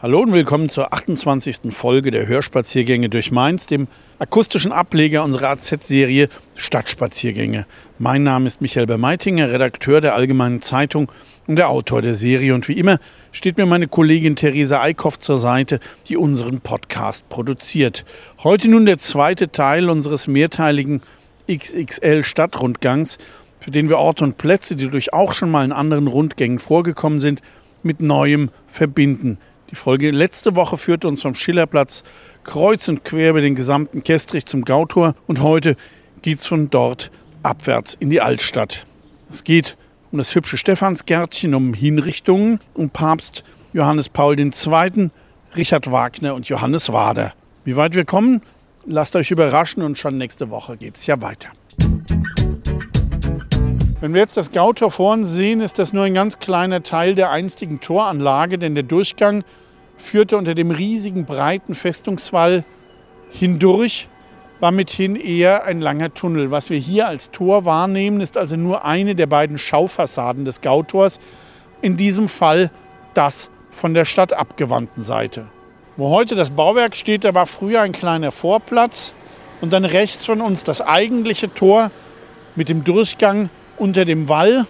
Hallo und willkommen zur 28. Folge der Hörspaziergänge durch Mainz, dem akustischen Ableger unserer AZ-Serie Stadtspaziergänge. Mein Name ist Michael Bermeitinger, Redakteur der Allgemeinen Zeitung und der Autor der Serie. Und wie immer steht mir meine Kollegin Theresa Eickhoff zur Seite, die unseren Podcast produziert. Heute nun der zweite Teil unseres mehrteiligen XXL Stadtrundgangs, für den wir Orte und Plätze, die durch auch schon mal in anderen Rundgängen vorgekommen sind, mit Neuem verbinden. Die Folge letzte Woche führte uns vom Schillerplatz kreuz und quer über den gesamten Kestrich zum Gautor und heute geht es von dort abwärts in die Altstadt. Es geht um das hübsche Stephansgärtchen, um Hinrichtungen, um Papst Johannes Paul II., Richard Wagner und Johannes Wader. Wie weit wir kommen, lasst euch überraschen und schon nächste Woche geht es ja weiter. Wenn wir jetzt das Gautor vorn sehen, ist das nur ein ganz kleiner Teil der einstigen Toranlage, denn der Durchgang führte unter dem riesigen breiten Festungswall hindurch, war mithin eher ein langer Tunnel. Was wir hier als Tor wahrnehmen, ist also nur eine der beiden Schaufassaden des Gautors, in diesem Fall das von der Stadt abgewandten Seite. Wo heute das Bauwerk steht, da war früher ein kleiner Vorplatz und dann rechts von uns das eigentliche Tor mit dem Durchgang unter dem Wall,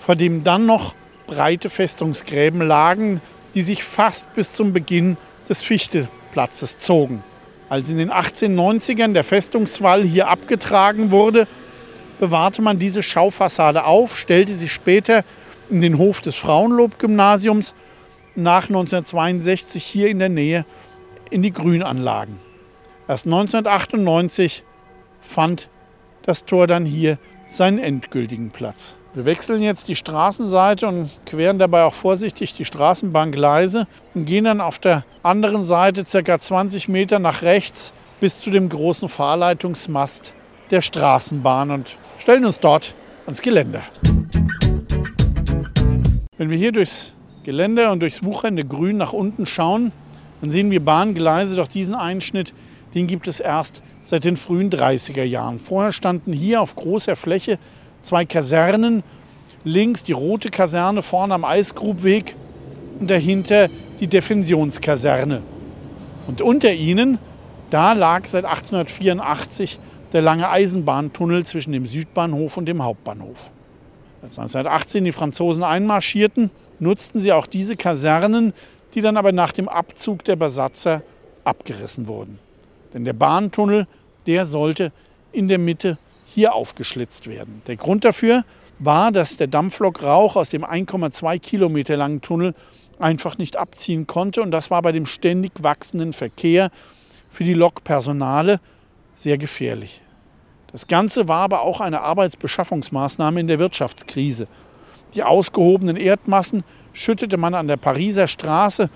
vor dem dann noch breite Festungsgräben lagen, die sich fast bis zum Beginn des Fichteplatzes zogen. Als in den 1890ern der Festungswall hier abgetragen wurde, bewahrte man diese Schaufassade auf, stellte sie später in den Hof des Frauenlob-Gymnasiums nach 1962 hier in der Nähe in die Grünanlagen. Erst 1998 fand das Tor dann hier seinen endgültigen Platz. Wir wechseln jetzt die Straßenseite und queren dabei auch vorsichtig die Straßenbahngleise und gehen dann auf der anderen Seite ca. 20 Meter nach rechts bis zu dem großen Fahrleitungsmast der Straßenbahn und stellen uns dort ans Geländer. Wenn wir hier durchs Geländer und durchs wuchernde Grün nach unten schauen, dann sehen wir Bahngleise, doch diesen Einschnitt, den gibt es erst seit den frühen 30er Jahren. Vorher standen hier auf großer Fläche zwei Kasernen, links die rote Kaserne vorne am Eisgrubweg und dahinter die Defensionskaserne. Und unter ihnen, da lag seit 1884 der lange Eisenbahntunnel zwischen dem Südbahnhof und dem Hauptbahnhof. Als 1918 die Franzosen einmarschierten, nutzten sie auch diese Kasernen, die dann aber nach dem Abzug der Besatzer abgerissen wurden. Denn der Bahntunnel, der sollte in der Mitte hier aufgeschlitzt werden. Der Grund dafür war, dass der Dampflokrauch aus dem 1,2 Kilometer langen Tunnel einfach nicht abziehen konnte. Und das war bei dem ständig wachsenden Verkehr für die Lokpersonale sehr gefährlich. Das Ganze war aber auch eine Arbeitsbeschaffungsmaßnahme in der Wirtschaftskrise. Die ausgehobenen Erdmassen schüttete man an der Pariser Straße,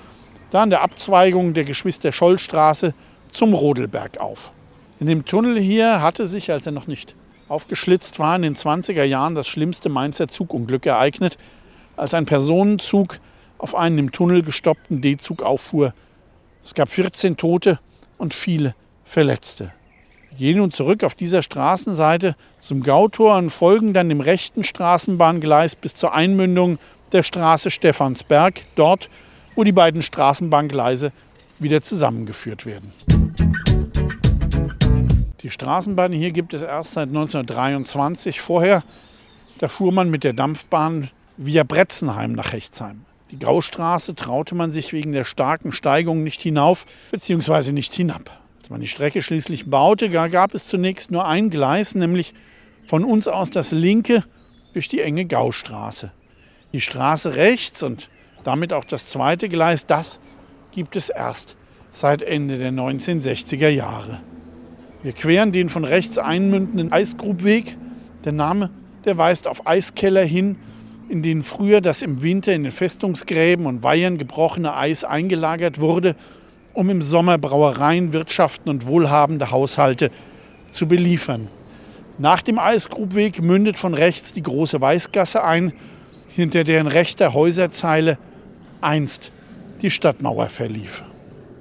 da an der Abzweigung der Geschwister-Scholl-Straße zum Rodelberg auf. In dem Tunnel hier hatte sich, als er noch nicht aufgeschlitzt war, in den 20er Jahren das schlimmste Mainzer Zugunglück ereignet, als ein Personenzug auf einen im Tunnel gestoppten D-Zug auffuhr. Es gab 14 Tote und viele Verletzte. Wir gehen nun zurück auf dieser Straßenseite zum Gautor und folgen dann dem rechten Straßenbahngleis bis zur Einmündung der Straße Stephansberg, dort, wo die beiden Straßenbahngleise wieder zusammengeführt werden. Die Straßenbahn hier gibt es erst seit 1923. Vorher, da fuhr man mit der Dampfbahn via Bretzenheim nach Hechtsheim. Die Gaustraße traute man sich wegen der starken Steigung nicht hinauf bzw. nicht hinab. Als man die Strecke schließlich baute, gab es zunächst nur ein Gleis, nämlich von uns aus das linke durch die enge Gaustraße. Die Straße rechts und damit auch das zweite Gleis, das gibt es erst seit Ende der 1960er Jahre. Wir queren den von rechts einmündenden Eisgrubweg. Der Name, der weist auf Eiskeller hin, in denen früher das im Winter in den Festungsgräben und Weihern gebrochene Eis eingelagert wurde, um im Sommer Brauereien, Wirtschaften und wohlhabende Haushalte zu beliefern. Nach dem Eisgrubweg mündet von rechts die große Weißgasse ein, hinter deren rechter Häuserzeile einst die Stadtmauer verlief.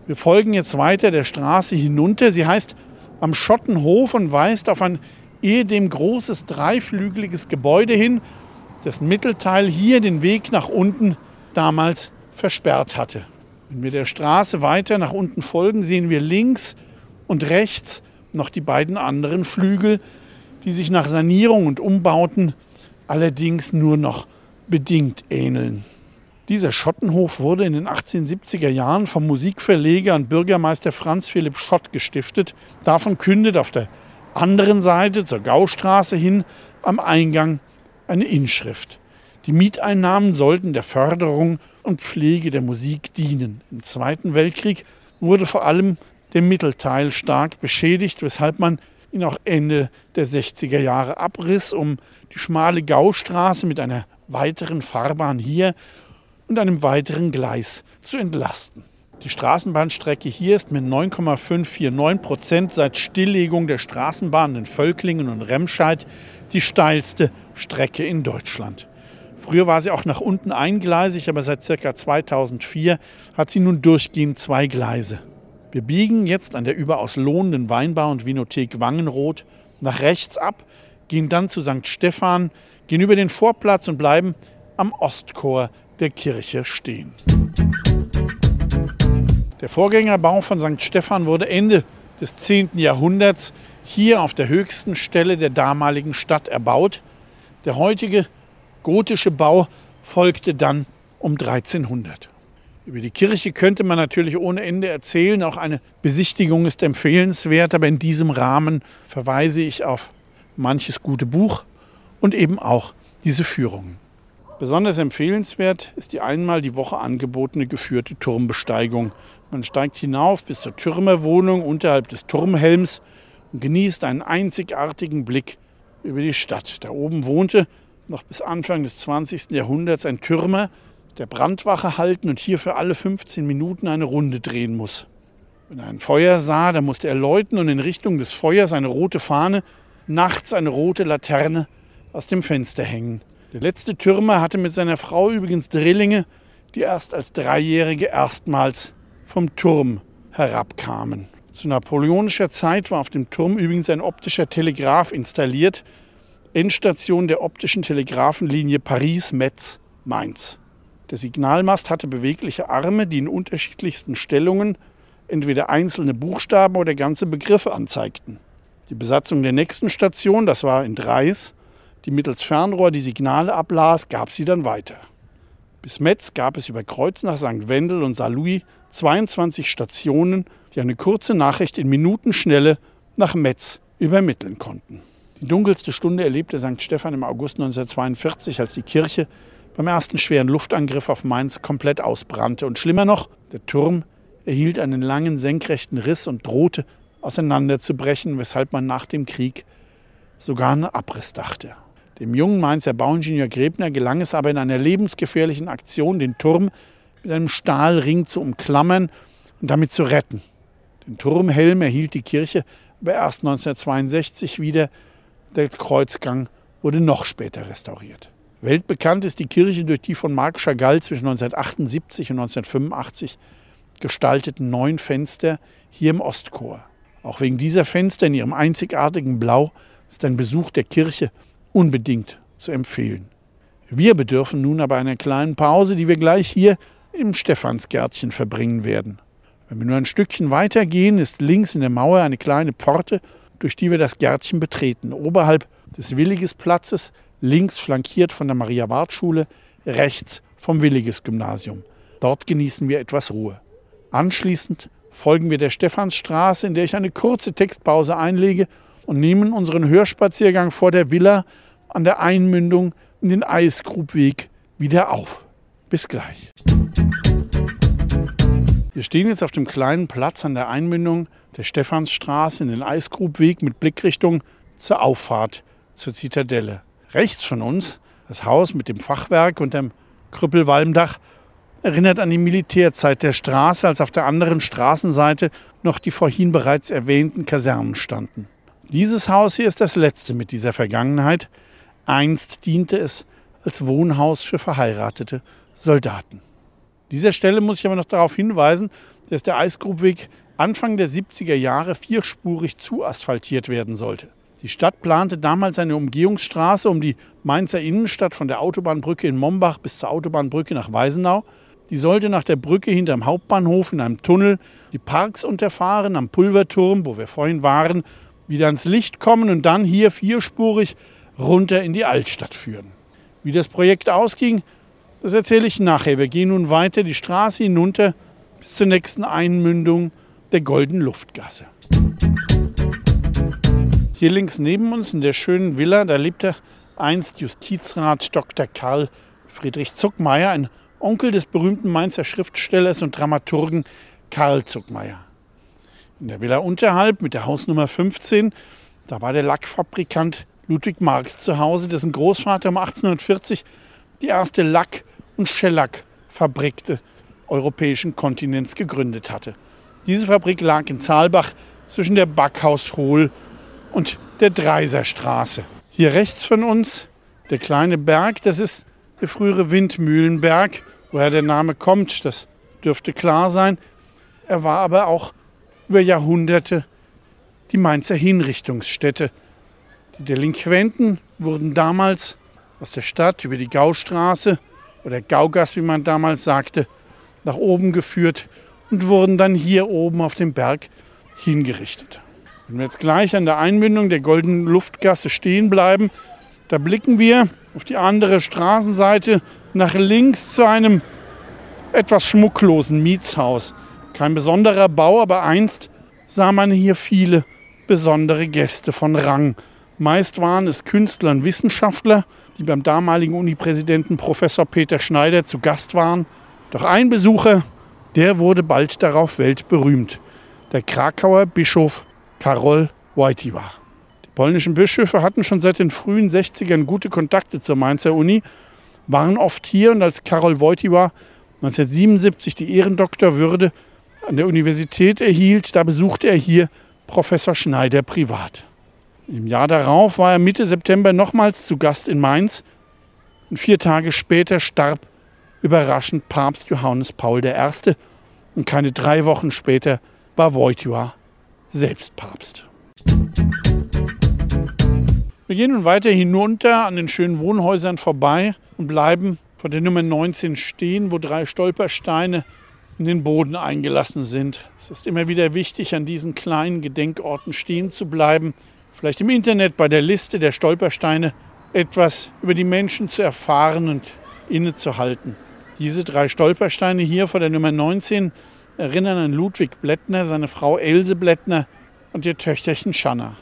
Wir folgen jetzt weiter der Straße hinunter. Sie heißt am Schottenhof und weist auf ein ehedem großes dreiflügeliges Gebäude hin, dessen Mittelteil hier den Weg nach unten damals versperrt hatte. Wenn wir der Straße weiter nach unten folgen, sehen wir links und rechts noch die beiden anderen Flügel, die sich nach Sanierung und Umbauten allerdings nur noch bedingt ähneln. Dieser Schottenhof wurde in den 1870er Jahren vom Musikverleger und Bürgermeister Franz Philipp Schott gestiftet. Davon kündet auf der anderen Seite zur Gaustraße hin am Eingang eine Inschrift. Die Mieteinnahmen sollten der Förderung und Pflege der Musik dienen. Im Zweiten Weltkrieg wurde vor allem der Mittelteil stark beschädigt, weshalb man ihn auch Ende der 60er Jahre abriss, um die schmale Gaustraße mit einer weiteren Fahrbahn hier und einem weiteren Gleis zu entlasten. Die Straßenbahnstrecke hier ist mit 9,549 Prozent seit Stilllegung der Straßenbahnen in Völklingen und Remscheid die steilste Strecke in Deutschland. Früher war sie auch nach unten eingleisig, aber seit ca. 2004 hat sie nun durchgehend zwei Gleise. Wir biegen jetzt an der überaus lohnenden Weinbar und Vinothek Wangenroth nach rechts ab, gehen dann zu St. Stephan, gehen über den Vorplatz und bleiben am Ostchor der Kirche stehen. Der Vorgängerbau von St. Stephan wurde Ende des 10. Jahrhunderts hier auf der höchsten Stelle der damaligen Stadt erbaut. Der heutige gotische Bau folgte dann um 1300. Über die Kirche könnte man natürlich ohne Ende erzählen. Auch eine Besichtigung ist empfehlenswert, aber in diesem Rahmen verweise ich auf manches gute Buch und eben auch diese Führungen. Besonders empfehlenswert ist die einmal die Woche angebotene geführte Turmbesteigung. Man steigt hinauf bis zur Türmerwohnung unterhalb des Turmhelms und genießt einen einzigartigen Blick über die Stadt. Da oben wohnte noch bis Anfang des 20. Jahrhunderts ein Türmer, der Brandwache halten und hier für alle 15 Minuten eine Runde drehen muss. Wenn er ein Feuer sah, dann musste er läuten und in Richtung des Feuers eine rote Fahne, nachts eine rote Laterne aus dem Fenster hängen. Der letzte Türmer hatte mit seiner Frau übrigens Drillinge, die erst als Dreijährige erstmals vom Turm herabkamen. Zu napoleonischer Zeit war auf dem Turm übrigens ein optischer Telegraph installiert, Endstation der optischen Telegrafenlinie Paris-Metz-Mainz. Der Signalmast hatte bewegliche Arme, die in unterschiedlichsten Stellungen entweder einzelne Buchstaben oder ganze Begriffe anzeigten. Die Besatzung der nächsten Station, das war in Dreis, die mittels Fernrohr die Signale ablas, gab sie dann weiter. Bis Metz gab es über Kreuz nach St. Wendel und Saarlouis 22 Stationen, die eine kurze Nachricht in Minutenschnelle nach Metz übermitteln konnten. Die dunkelste Stunde erlebte St. Stephan im August 1942, als die Kirche beim ersten schweren Luftangriff auf Mainz komplett ausbrannte. Und schlimmer noch, der Turm erhielt einen langen senkrechten Riss und drohte auseinanderzubrechen, weshalb man nach dem Krieg sogar an Abriss dachte. Dem jungen Mainzer Bauingenieur Grebner gelang es aber in einer lebensgefährlichen Aktion, den Turm mit einem Stahlring zu umklammern und damit zu retten. Den Turmhelm erhielt die Kirche aber erst 1962 wieder. Der Kreuzgang wurde noch später restauriert. Weltbekannt ist die Kirche durch die von Marc Chagall zwischen 1978 und 1985 gestalteten neun Fenster hier im Ostchor. Auch wegen dieser Fenster in ihrem einzigartigen Blau ist ein Besuch der Kirche unbedingt zu empfehlen. Wir bedürfen nun aber einer kleinen Pause, die wir gleich hier im Stephansgärtchen verbringen werden. Wenn wir nur ein Stückchen weiter gehen, ist links in der Mauer eine kleine Pforte, durch die wir das Gärtchen betreten. Oberhalb des Willigesplatzes, links flankiert von der Maria-Wart-Schule, rechts vom Williges-Gymnasium. Dort genießen wir etwas Ruhe. Anschließend folgen wir der Stephansstraße, in der ich eine kurze Textpause einlege und nehmen unseren Hörspaziergang vor der Villa an der Einmündung in den Eisgrubweg wieder auf. Bis gleich. Wir stehen jetzt auf dem kleinen Platz an der Einmündung der Stephansstraße in den Eisgrubweg mit Blickrichtung zur Auffahrt zur Zitadelle. Rechts von uns Das Haus mit dem Fachwerk und dem Krüppelwalmdach erinnert an die Militärzeit der Straße, als auf der anderen Straßenseite noch die vorhin bereits erwähnten Kasernen standen. Dieses Haus hier ist das letzte mit dieser Vergangenheit. Einst diente es als Wohnhaus für verheiratete Soldaten. An dieser Stelle muss ich aber noch darauf hinweisen, dass der Eisgrubweg Anfang der 70er Jahre vierspurig zuasphaltiert werden sollte. Die Stadt plante damals eine Umgehungsstraße um die Mainzer Innenstadt von der Autobahnbrücke in Mombach bis zur Autobahnbrücke nach Weisenau. Die sollte nach der Brücke hinterm Hauptbahnhof in einem Tunnel die Parks unterfahren, am Pulverturm, wo wir vorhin waren, wieder ans Licht kommen und dann hier vierspurig runter in die Altstadt führen. Wie das Projekt ausging, das erzähle ich nachher. Wir gehen nun weiter die Straße hinunter bis zur nächsten Einmündung der Golden Luftgasse. Hier links neben uns in der schönen Villa, da lebte einst Justizrat Dr. Karl Friedrich Zuckmeier, ein Onkel des berühmten Mainzer Schriftstellers und Dramaturgen Karl Zuckmeier. In der Villa unterhalb mit der Hausnummer 15, da war der Lackfabrikant Ludwig Marx zu Hause, dessen Großvater um 1840 die erste Lack- und Schellackfabrik des europäischen Kontinents gegründet hatte. Diese Fabrik lag in Zaalbach zwischen der Backhaushohl und der Dreiserstraße. Hier rechts von uns der kleine Berg, das ist der frühere Windmühlenberg. Woher der Name kommt, das dürfte klar sein. Er war aber auch über Jahrhunderte die Mainzer Hinrichtungsstätte. Die Delinquenten wurden damals aus der Stadt über die Gaustraße oder Gaugas, wie man damals sagte, nach oben geführt und wurden dann hier oben auf dem Berg hingerichtet. Wenn wir jetzt gleich an der Einmündung der Goldenen Luftgasse stehen bleiben, da blicken wir auf die andere Straßenseite nach links zu einem etwas schmucklosen Mietshaus. Kein besonderer Bau, aber einst sah man hier viele besondere Gäste von Rang. Meist waren es Künstler und Wissenschaftler, die beim damaligen Unipräsidenten Professor Peter Schneider zu Gast waren. Doch ein Besucher, der wurde bald darauf weltberühmt. Der Krakauer Bischof Karol Wojtyła. Die polnischen Bischöfe hatten schon seit den frühen 60ern gute Kontakte zur Mainzer Uni, waren oft hier und als Karol Wojtyła 1977 die Ehrendoktorwürde an der Universität erhielt, da besuchte er hier Professor Schneider privat. Im Jahr darauf war er Mitte September nochmals zu Gast in Mainz und vier Tage später starb überraschend Papst Johannes Paul I. und keine drei Wochen später war Wojtyła selbst Papst. Wir gehen nun weiter hinunter an den schönen Wohnhäusern vorbei und bleiben vor der Nummer 19 stehen, wo drei Stolpersteine in den Boden eingelassen sind. Es ist immer wieder wichtig, an diesen kleinen Gedenkorten stehen zu bleiben, vielleicht im Internet bei der Liste der Stolpersteine etwas über die Menschen zu erfahren und innezuhalten. Diese drei Stolpersteine hier vor der Nummer 19 erinnern an Ludwig Blättner, seine Frau Else Blättner und ihr Töchterchen Schanna.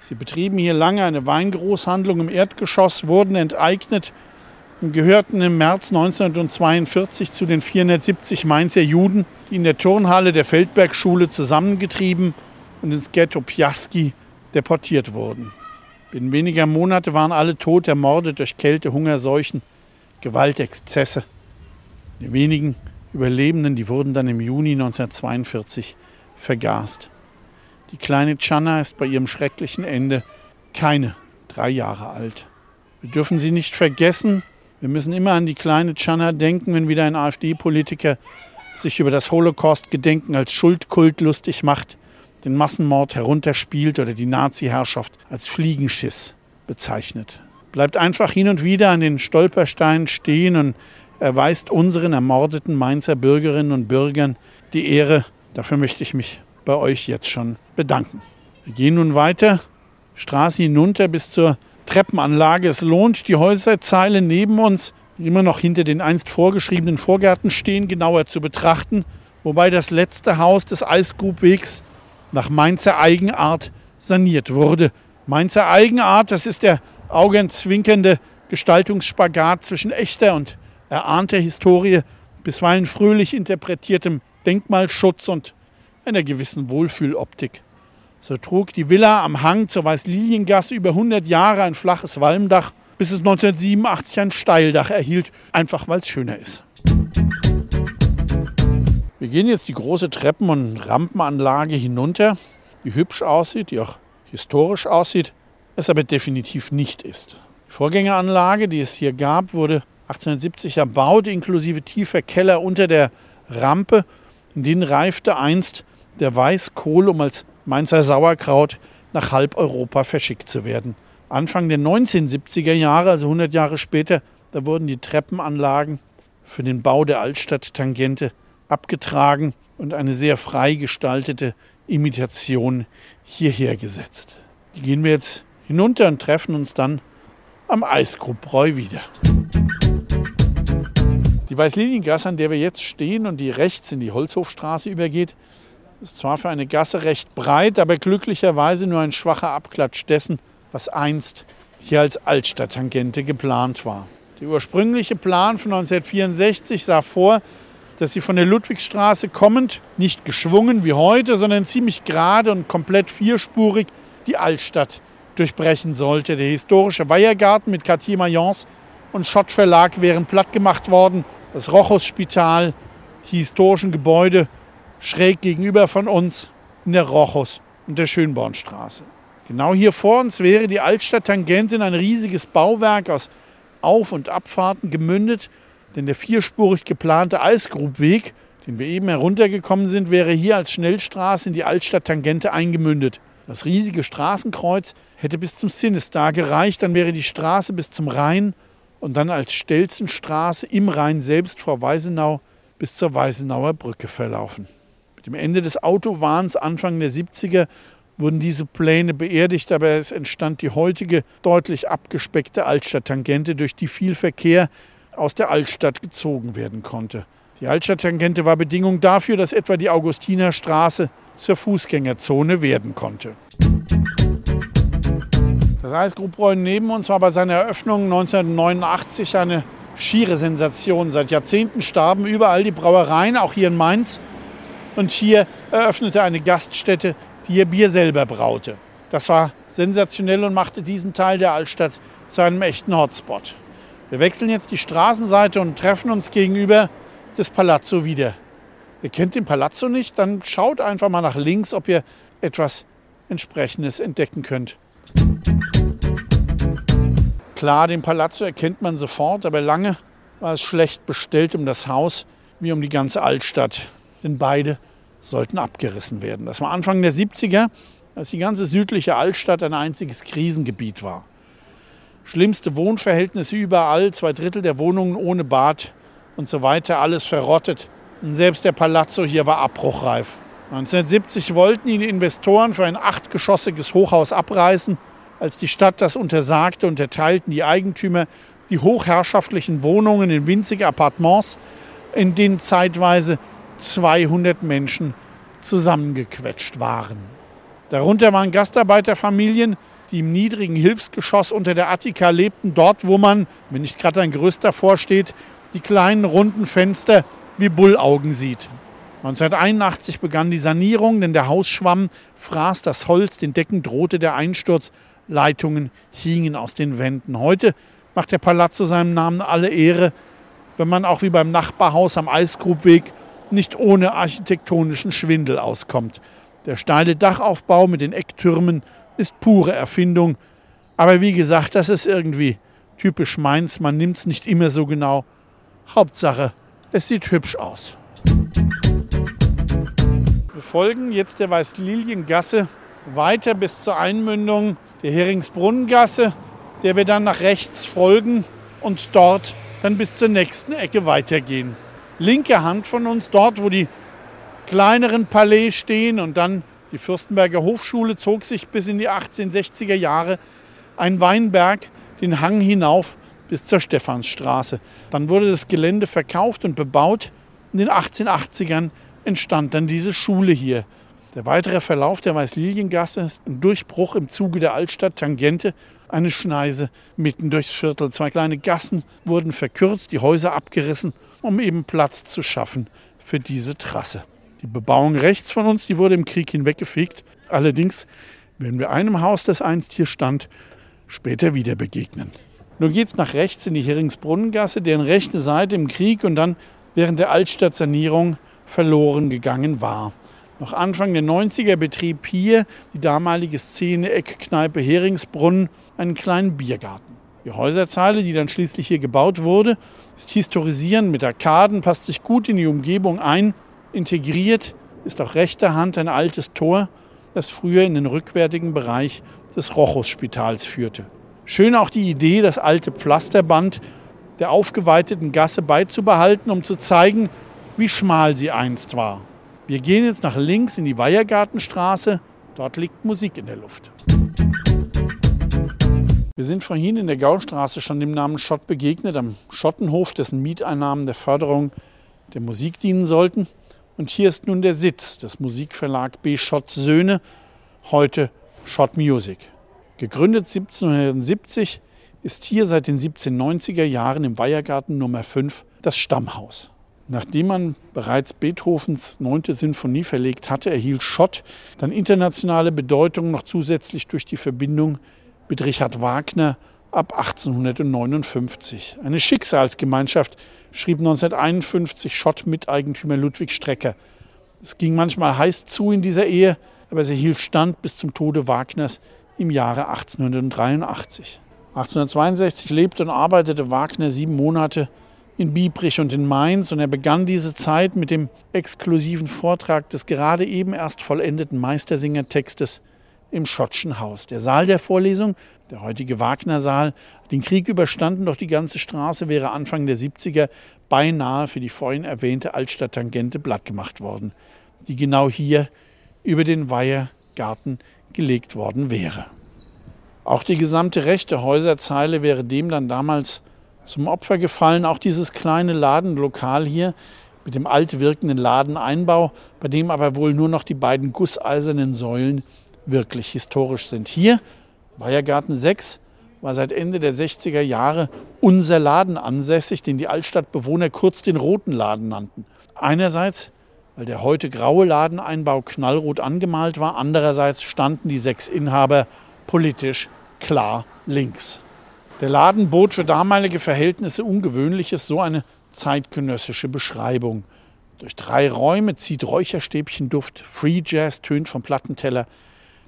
Sie betrieben hier lange eine Weingroßhandlung im Erdgeschoss, wurden enteignet gehörten im März 1942 zu den 470 Mainzer Juden, die in der Turnhalle der Feldbergschule zusammengetrieben und ins Ghetto Piaski deportiert wurden. Binnen weniger Monate waren alle tot, ermordet durch Kälte, Hunger, Seuchen, Gewaltexzesse. Die wenigen Überlebenden, die wurden dann im Juni 1942 vergast. Die kleine Channa ist bei ihrem schrecklichen Ende keine drei Jahre alt. Wir dürfen sie nicht vergessen. Wir müssen immer an die kleine Channa denken, wenn wieder ein AfD-Politiker sich über das Holocaust-Gedenken als Schuldkult lustig macht, den Massenmord herunterspielt oder die Nazi-Herrschaft als Fliegenschiss bezeichnet. Bleibt einfach hin und wieder an den Stolpersteinen stehen und erweist unseren ermordeten Mainzer Bürgerinnen und Bürgern die Ehre. Dafür möchte ich mich bei euch jetzt schon bedanken. Wir gehen nun weiter, Straße hinunter bis zur Treppenanlage. Es lohnt, die Häuserzeile neben uns, immer noch hinter den einst vorgeschriebenen Vorgärten stehen, genauer zu betrachten, wobei das letzte Haus des Eisgrubwegs nach Mainzer Eigenart saniert wurde. Mainzer Eigenart, das ist der augenzwinkernde Gestaltungsspagat zwischen echter und erahnter Historie, bisweilen fröhlich interpretiertem Denkmalschutz und einer gewissen Wohlfühloptik. So trug die Villa am Hang zur Weißliliengasse über 100 Jahre ein flaches Walmdach bis es 1987 ein Steildach erhielt, einfach weil es schöner ist. Wir gehen jetzt die große Treppen- und Rampenanlage hinunter, die hübsch aussieht, die auch historisch aussieht, es aber definitiv nicht ist. Die Vorgängeranlage, die es hier gab, wurde 1870 erbaut, inklusive tiefer Keller unter der Rampe. In denen reifte einst der Weißkohl, um als Mainzer Sauerkraut nach halb Europa verschickt zu werden. Anfang der 1970er Jahre, also 100 Jahre später, da wurden die Treppenanlagen für den Bau der Altstadt-Tangente abgetragen und eine sehr frei gestaltete Imitation hierher gesetzt. Die gehen wir jetzt hinunter und treffen uns dann am Eisgrupbräu wieder. Die Weißliniengasse, an der wir jetzt stehen und die rechts in die Holzhofstraße übergeht, ist zwar für eine Gasse recht breit, aber glücklicherweise nur ein schwacher Abklatsch dessen, was einst hier als Altstadttangente geplant war. Der ursprüngliche Plan von 1964 sah vor, dass sie von der Ludwigstraße kommend, nicht geschwungen wie heute, sondern ziemlich gerade und komplett vierspurig die Altstadt durchbrechen sollte. Der historische Weihergarten mit Cartier Mayence und Schott Verlag wären plattgemacht worden. Das Rochus-Spital, die historischen Gebäude schräg gegenüber von uns in der Rochus und der Schönbornstraße. Genau hier vor uns wäre die Altstadt-Tangente in ein riesiges Bauwerk aus Auf- und Abfahrten gemündet, denn der vierspurig geplante Eisgrubweg, den wir eben heruntergekommen sind, wäre hier als Schnellstraße in die Altstadt-Tangente eingemündet. Das riesige Straßenkreuz hätte bis zum Sinistar gereicht, dann wäre die Straße bis zum Rhein und dann als Stelzenstraße im Rhein selbst vor Weisenau bis zur Weisenauer Brücke verlaufen. Dem Ende des Autowahns Anfang der 70er wurden diese Pläne beerdigt, aber es entstand die heutige deutlich abgespeckte Altstadttangente, durch die viel Verkehr aus der Altstadt gezogen werden konnte. Die Altstadttangente war Bedingung dafür, dass etwa die Augustinerstraße zur Fußgängerzone werden konnte. Das Eisgrubräu neben uns war bei seiner Eröffnung 1989 eine schiere Sensation. Seit Jahrzehnten starben überall die Brauereien, auch hier in Mainz. Und hier eröffnete eine Gaststätte, die ihr Bier selber braute. Das war sensationell und machte diesen Teil der Altstadt zu einem echten Hotspot. Wir wechseln jetzt die Straßenseite und treffen uns gegenüber des Palazzo wieder. Ihr kennt den Palazzo nicht? Dann schaut einfach mal nach links, ob ihr etwas Entsprechendes entdecken könnt. Klar, den Palazzo erkennt man sofort, aber lange war es schlecht bestellt um das Haus wie um die ganze Altstadt. Denn beide sollten abgerissen werden. Das war Anfang der 70er, als die ganze südliche Altstadt ein einziges Krisengebiet war. Schlimmste Wohnverhältnisse überall, zwei Drittel der Wohnungen ohne Bad und so weiter, alles verrottet. Und selbst der Palazzo hier war abbruchreif. 1970 wollten ihn Investoren für ein achtgeschossiges Hochhaus abreißen. Als die Stadt das untersagte, unterteilten die Eigentümer die hochherrschaftlichen Wohnungen in winzige Appartements, in denen zeitweise 200 Menschen zusammengequetscht waren. Darunter waren Gastarbeiterfamilien, die im niedrigen Hilfsgeschoss unter der Attika lebten, dort, wo man, wenn nicht gerade ein Gerüst davor steht, die kleinen runden Fenster wie Bullaugen sieht. 1981 begann die Sanierung, denn der Hausschwamm fraß das Holz, den Decken drohte der Einsturz, Leitungen hingen aus den Wänden. Heute macht der Palazzo seinem Namen alle Ehre, wenn man auch wie beim Nachbarhaus am Eisgrubweg nicht ohne architektonischen Schwindel auskommt. Der steile Dachaufbau mit den Ecktürmen ist pure Erfindung. Aber wie gesagt, das ist irgendwie typisch Mainz. Man nimmt es nicht immer so genau. Hauptsache, es sieht hübsch aus. Wir folgen jetzt der Weißliliengasse weiter bis zur Einmündung der Heringsbrunnengasse, der wir dann nach rechts folgen und dort dann bis zur nächsten Ecke weitergehen. Linke Hand von uns, dort wo die kleineren Palais stehen und dann die Fürstenberger Hofschule, zog sich bis in die 1860er Jahre ein Weinberg den Hang hinauf bis zur Stephansstraße. Dann wurde das Gelände verkauft und bebaut. In den 1880ern entstand dann diese Schule hier. Der weitere Verlauf der Weißliliengasse ist ein Durchbruch im Zuge der Altstadt, Tangente, eine Schneise mitten durchs Viertel. Zwei kleine Gassen wurden verkürzt, die Häuser abgerissen, um eben Platz zu schaffen für diese Trasse. Die Bebauung rechts von uns, die wurde im Krieg hinweggefegt. Allerdings werden wir einem Haus, das einst hier stand, später wieder begegnen. Nun geht es nach rechts in die Heringsbrunnengasse, deren rechte Seite im Krieg und dann während der Altstadtsanierung verloren gegangen war. Noch Anfang der 90er betrieb hier die damalige Szene Eckkneipe Heringsbrunnen einen kleinen Biergarten. Die Häuserzeile, die dann schließlich hier gebaut wurde, ist historisierend mit Arkaden, passt sich gut in die Umgebung ein. Integriert ist auf rechter Hand ein altes Tor, das früher in den rückwärtigen Bereich des Rochus-Spitals führte. Schön auch die Idee, das alte Pflasterband der aufgeweiteten Gasse beizubehalten, um zu zeigen, wie schmal sie einst war. Wir gehen jetzt nach links in die Weihergartenstraße. Dort liegt Musik in der Luft. Wir sind vorhin in der Gaustraße schon dem Namen Schott begegnet, am Schottenhof, dessen Mieteinnahmen der Förderung der Musik dienen sollten. Und hier ist nun der Sitz des Musikverlag B. Schott Söhne, heute Schott Music. Gegründet 1770 ist hier seit den 1790er Jahren im Weihergarten Nummer 5 das Stammhaus. Nachdem man bereits Beethovens 9. Sinfonie verlegt hatte, erhielt Schott dann internationale Bedeutung noch zusätzlich durch die Verbindung mit Richard Wagner ab 1859. Eine Schicksalsgemeinschaft schrieb 1951 Schott-Miteigentümer Ludwig Strecker. Es ging manchmal heiß zu in dieser Ehe, aber sie hielt stand bis zum Tode Wagners im Jahre 1883. 1862 lebte und arbeitete Wagner sieben Monate in Biebrich und in Mainz und er begann diese Zeit mit dem exklusiven Vortrag des gerade eben erst vollendeten Meistersingertextes im Schottschen Haus. Der Saal der Vorlesung, der heutige Wagner-Saal, den Krieg überstanden, doch die ganze Straße wäre Anfang der 70er beinahe für die vorhin erwähnte Altstadt-Tangente blattgemacht worden, die genau hier über den Weihergarten gelegt worden wäre. Auch die gesamte rechte Häuserzeile wäre dem dann damals zum Opfer gefallen. Auch dieses kleine Ladenlokal hier mit dem alt wirkenden Ladeneinbau, bei dem aber wohl nur noch die beiden gusseisernen Säulen wirklich historisch sind. Hier, Weihergarten 6, war seit Ende der 60er Jahre unser Laden ansässig, den die Altstadtbewohner kurz den roten Laden nannten. Einerseits, weil der heute graue Ladeneinbau knallrot angemalt war, andererseits standen die sechs Inhaber politisch klar links. Der Laden bot für damalige Verhältnisse Ungewöhnliches, so eine zeitgenössische Beschreibung. Durch drei Räume zieht Räucherstäbchenduft, Free Jazz tönt vom Plattenteller,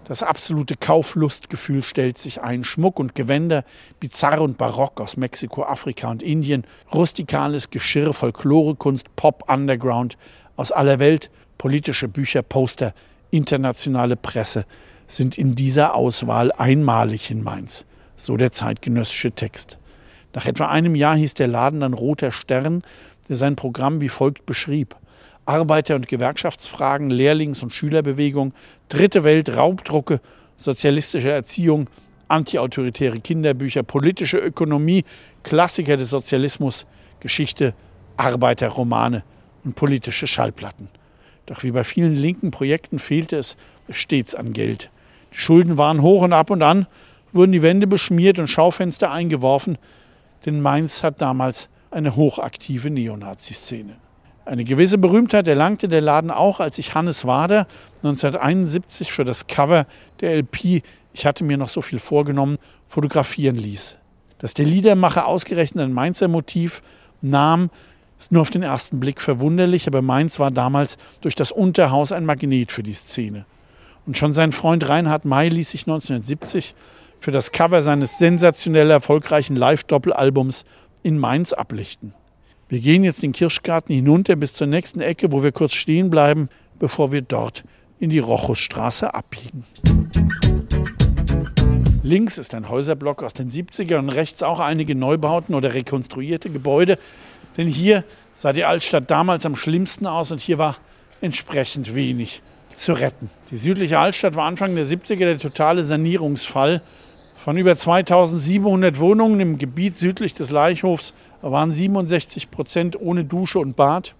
das absolute Kauflustgefühl stellt sich ein. Schmuck und Gewänder, bizarr und barock aus Mexiko, Afrika und Indien, rustikales Geschirr, Folklorekunst, Pop, Underground aus aller Welt, politische Bücher, Poster, internationale Presse sind in dieser Auswahl einmalig in Mainz. So der zeitgenössische Text. Nach etwa einem Jahr hieß der Laden dann Roter Stern, der sein Programm wie folgt beschrieb. Arbeiter- und Gewerkschaftsfragen, Lehrlings- und Schülerbewegung, Dritte Welt, Raubdrucke, sozialistische Erziehung, antiautoritäre Kinderbücher, politische Ökonomie, Klassiker des Sozialismus, Geschichte, Arbeiterromane und politische Schallplatten. Doch wie bei vielen linken Projekten fehlte es stets an Geld. Die Schulden waren hoch und ab und an wurden die Wände beschmiert und Schaufenster eingeworfen, denn Mainz hat damals eine hochaktive Neonazi-Szene. Eine gewisse Berühmtheit erlangte der Laden auch, als ich Hannes Wader 1971 für das Cover der LP Ich hatte mir noch so viel vorgenommen, fotografieren ließ. Dass der Liedermacher ausgerechnet ein Mainzer Motiv nahm, ist nur auf den ersten Blick verwunderlich, aber Mainz war damals durch das Unterhaus ein Magnet für die Szene. Und schon sein Freund Reinhard May ließ sich 1970 für das Cover seines sensationell erfolgreichen Live-Doppelalbums in Mainz ablichten. Wir gehen jetzt den Kirschgarten hinunter bis zur nächsten Ecke, wo wir kurz stehen bleiben, bevor wir dort in die Rochusstraße abbiegen. Links ist ein Häuserblock aus den 70er und rechts auch einige Neubauten oder rekonstruierte Gebäude. Denn hier sah die Altstadt damals am schlimmsten aus und hier war entsprechend wenig zu retten. Die südliche Altstadt war Anfang der 70er der totale Sanierungsfall. Von über 2700 Wohnungen im Gebiet südlich des Leichhofs waren 67 Prozent ohne Dusche und Bad,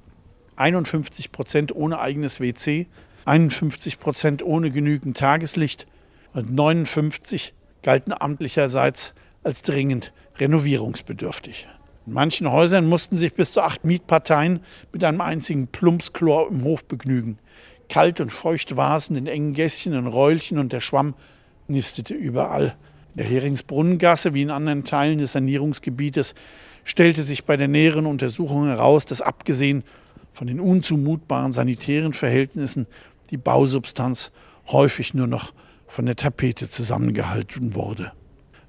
51 Prozent ohne eigenes WC, 51 Prozent ohne genügend Tageslicht und 59 galten amtlicherseits als dringend renovierungsbedürftig. In manchen Häusern mussten sich bis zu acht Mietparteien mit einem einzigen Plumpschlor im Hof begnügen. Kalt und feucht war es in den engen Gässchen und Räulchen und der Schwamm nistete überall. In der Heringsbrunnengasse wie in anderen Teilen des Sanierungsgebietes stellte sich bei der näheren Untersuchung heraus, dass abgesehen von den unzumutbaren sanitären Verhältnissen die Bausubstanz häufig nur noch von der Tapete zusammengehalten wurde.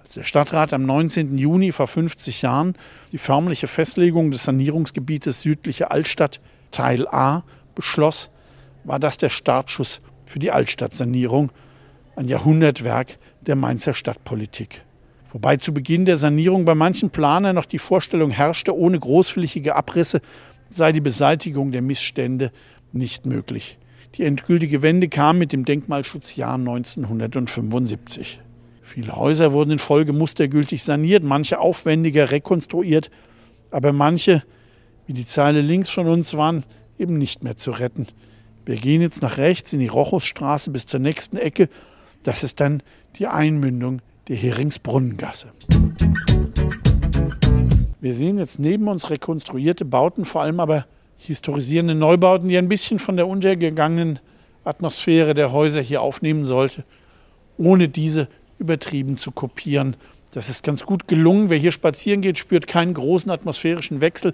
Als der Stadtrat am 19. Juni vor 50 Jahren die förmliche Festlegung des Sanierungsgebietes südliche Altstadt Teil A beschloss, war das der Startschuss für die Altstadtsanierung, ein Jahrhundertwerk der Mainzer Stadtpolitik. Wobei zu Beginn der Sanierung bei manchen Planern noch die Vorstellung herrschte, ohne großflächige Abrisse sei die Beseitigung der Missstände nicht möglich. Die endgültige Wende kam mit dem Denkmalschutzjahr 1975. Viele Häuser wurden in Folge mustergültig saniert, manche aufwendiger rekonstruiert, aber manche, wie die Zeile links von uns waren, eben nicht mehr zu retten. Wir gehen jetzt nach rechts in die Rochusstraße bis zur nächsten Ecke. Das ist dann die Einmündung der Heringsbrunnengasse. Wir sehen jetzt neben uns rekonstruierte Bauten, vor allem aber historisierende Neubauten, die ein bisschen von der untergegangenen Atmosphäre der Häuser hier aufnehmen sollte, ohne diese übertrieben zu kopieren. Das ist ganz gut gelungen. Wer hier spazieren geht, spürt keinen großen atmosphärischen Wechsel,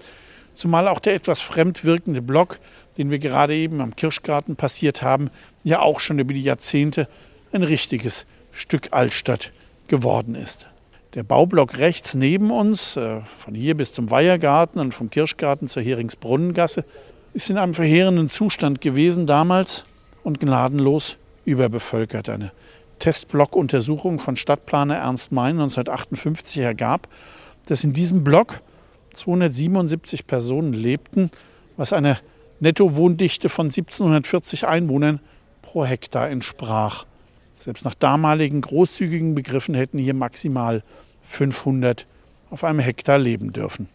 zumal auch der etwas fremd wirkende Block, den wir gerade eben am Kirschgarten passiert haben, ja auch schon über die Jahrzehnte ein richtiges Stück Altstadt geworden ist. Der Baublock rechts neben uns, äh, von hier bis zum Weihergarten und vom Kirschgarten zur Heringsbrunnengasse, ist in einem verheerenden Zustand gewesen damals und gnadenlos überbevölkert. Eine Testblockuntersuchung von Stadtplaner Ernst Mein 1958 ergab, dass in diesem Block 277 Personen lebten, was einer Nettowohndichte von 1740 Einwohnern pro Hektar entsprach. Selbst nach damaligen großzügigen Begriffen hätten hier maximal 500 auf einem Hektar leben dürfen.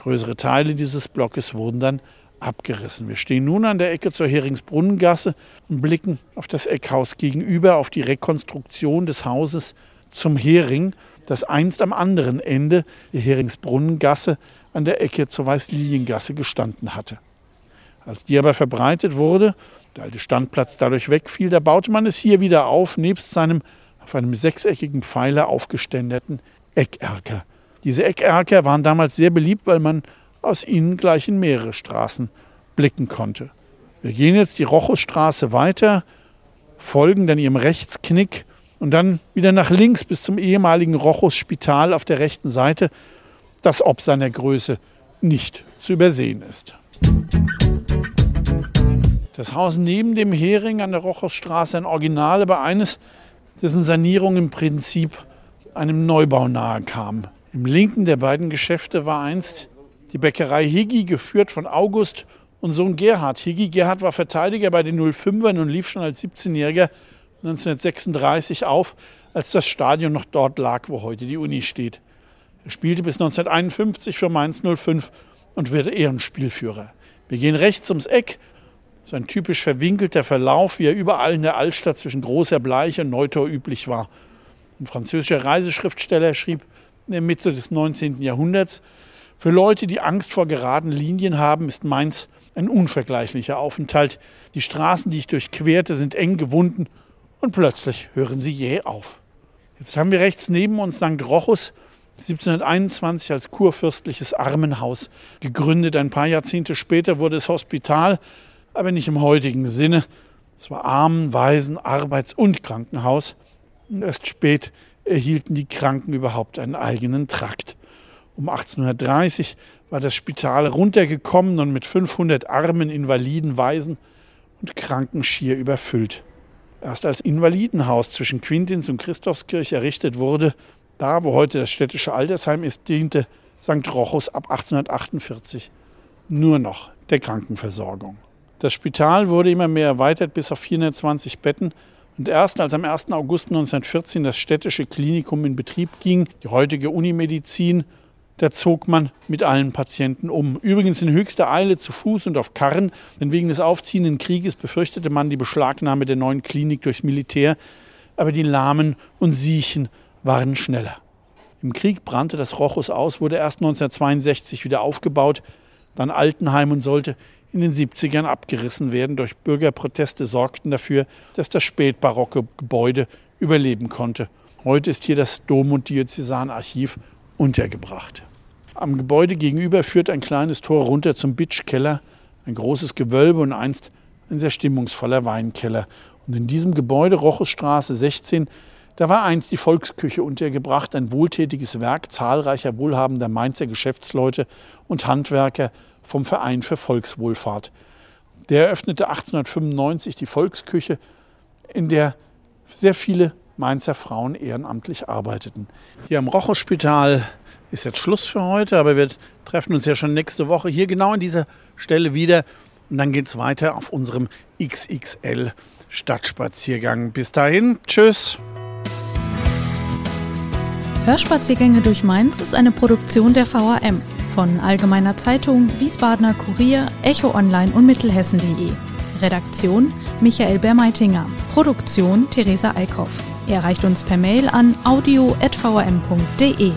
Größere Teile dieses Blockes wurden dann abgerissen. Wir stehen nun an der Ecke zur Heringsbrunnengasse und blicken auf das Eckhaus gegenüber, auf die Rekonstruktion des Hauses zum Hering, das einst am anderen Ende der Heringsbrunnengasse an der Ecke zur Weißliliengasse gestanden hatte. Als die aber verbreitet wurde, der alte Standplatz dadurch wegfiel, da baute man es hier wieder auf, nebst seinem auf einem sechseckigen Pfeiler aufgeständerten Eckerker. Diese Eckerker waren damals sehr beliebt, weil man aus ihnen gleich in mehrere Straßen blicken konnte. Wir gehen jetzt die Rochusstraße weiter, folgen dann ihrem Rechtsknick und dann wieder nach links bis zum ehemaligen Rochus-Spital auf der rechten Seite, das ob seiner Größe nicht zu übersehen ist. Das Haus neben dem Hering an der Rochusstraße ein Original, aber eines, dessen Sanierung im Prinzip einem Neubau nahe kam. Im linken der beiden Geschäfte war einst die Bäckerei Higgi, geführt von August und Sohn Gerhard Higgi. Gerhard war Verteidiger bei den 05ern und lief schon als 17-Jähriger 1936 auf, als das Stadion noch dort lag, wo heute die Uni steht. Er spielte bis 1951 für Mainz 05 und wurde Ehrenspielführer. Wir gehen rechts ums Eck. So ein typisch verwinkelter Verlauf, wie er überall in der Altstadt zwischen Großer Bleiche und Neutor üblich war. Ein französischer Reiseschriftsteller schrieb in der Mitte des 19. Jahrhunderts, für Leute, die Angst vor geraden Linien haben, ist Mainz ein unvergleichlicher Aufenthalt. Die Straßen, die ich durchquerte, sind eng gewunden und plötzlich hören sie jäh auf. Jetzt haben wir rechts neben uns St. Rochus, 1721 als kurfürstliches Armenhaus gegründet. Ein paar Jahrzehnte später wurde es Hospital, aber nicht im heutigen Sinne. Es war Armen-, Waisen-, Arbeits- und Krankenhaus. Und erst spät erhielten die Kranken überhaupt einen eigenen Trakt. Um 1830 war das Spital runtergekommen und mit 500 armen Invaliden, Waisen und Kranken schier überfüllt. Erst als Invalidenhaus zwischen Quintins und Christophskirche errichtet wurde, da wo heute das städtische Altersheim ist, diente St. Rochus ab 1848 nur noch der Krankenversorgung. Das Spital wurde immer mehr erweitert bis auf 420 Betten und erst als am 1. August 1914 das städtische Klinikum in Betrieb ging, die heutige Unimedizin, da zog man mit allen Patienten um. Übrigens in höchster Eile zu Fuß und auf Karren, denn wegen des aufziehenden Krieges befürchtete man die Beschlagnahme der neuen Klinik durchs Militär. Aber die Lahmen und Siechen waren schneller. Im Krieg brannte das Rochus aus, wurde erst 1962 wieder aufgebaut, dann Altenheim und sollte in den 70ern abgerissen werden. Durch Bürgerproteste sorgten dafür, dass das spätbarocke Gebäude überleben konnte Heute ist hier das Dom- und Diözesanarchiv untergebracht. Am Gebäude gegenüber führt ein kleines Tor runter zum Bitschkeller, ein großes Gewölbe und einst ein sehr stimmungsvoller Weinkeller. Und in diesem Gebäude, Rochesstraße 16, da war einst die Volksküche untergebracht, ein wohltätiges Werk zahlreicher wohlhabender Mainzer Geschäftsleute und Handwerker vom Verein für Volkswohlfahrt. Der eröffnete 1895 die Volksküche, in der sehr viele Mainzer Frauen ehrenamtlich arbeiteten. Hier am Rochospital ist jetzt Schluss für heute, aber wir treffen uns ja schon nächste Woche hier genau an dieser Stelle wieder. Und dann geht es weiter auf unserem XXL Stadtspaziergang. Bis dahin, tschüss. Hörspaziergänge durch Mainz ist eine Produktion der VAM von Allgemeiner Zeitung, Wiesbadener Kurier, Echo Online und Mittelhessen.de. Redaktion Michael Bermeitinger. Produktion Theresa Eickhoff. Er erreicht uns per Mail an audio.vam.de.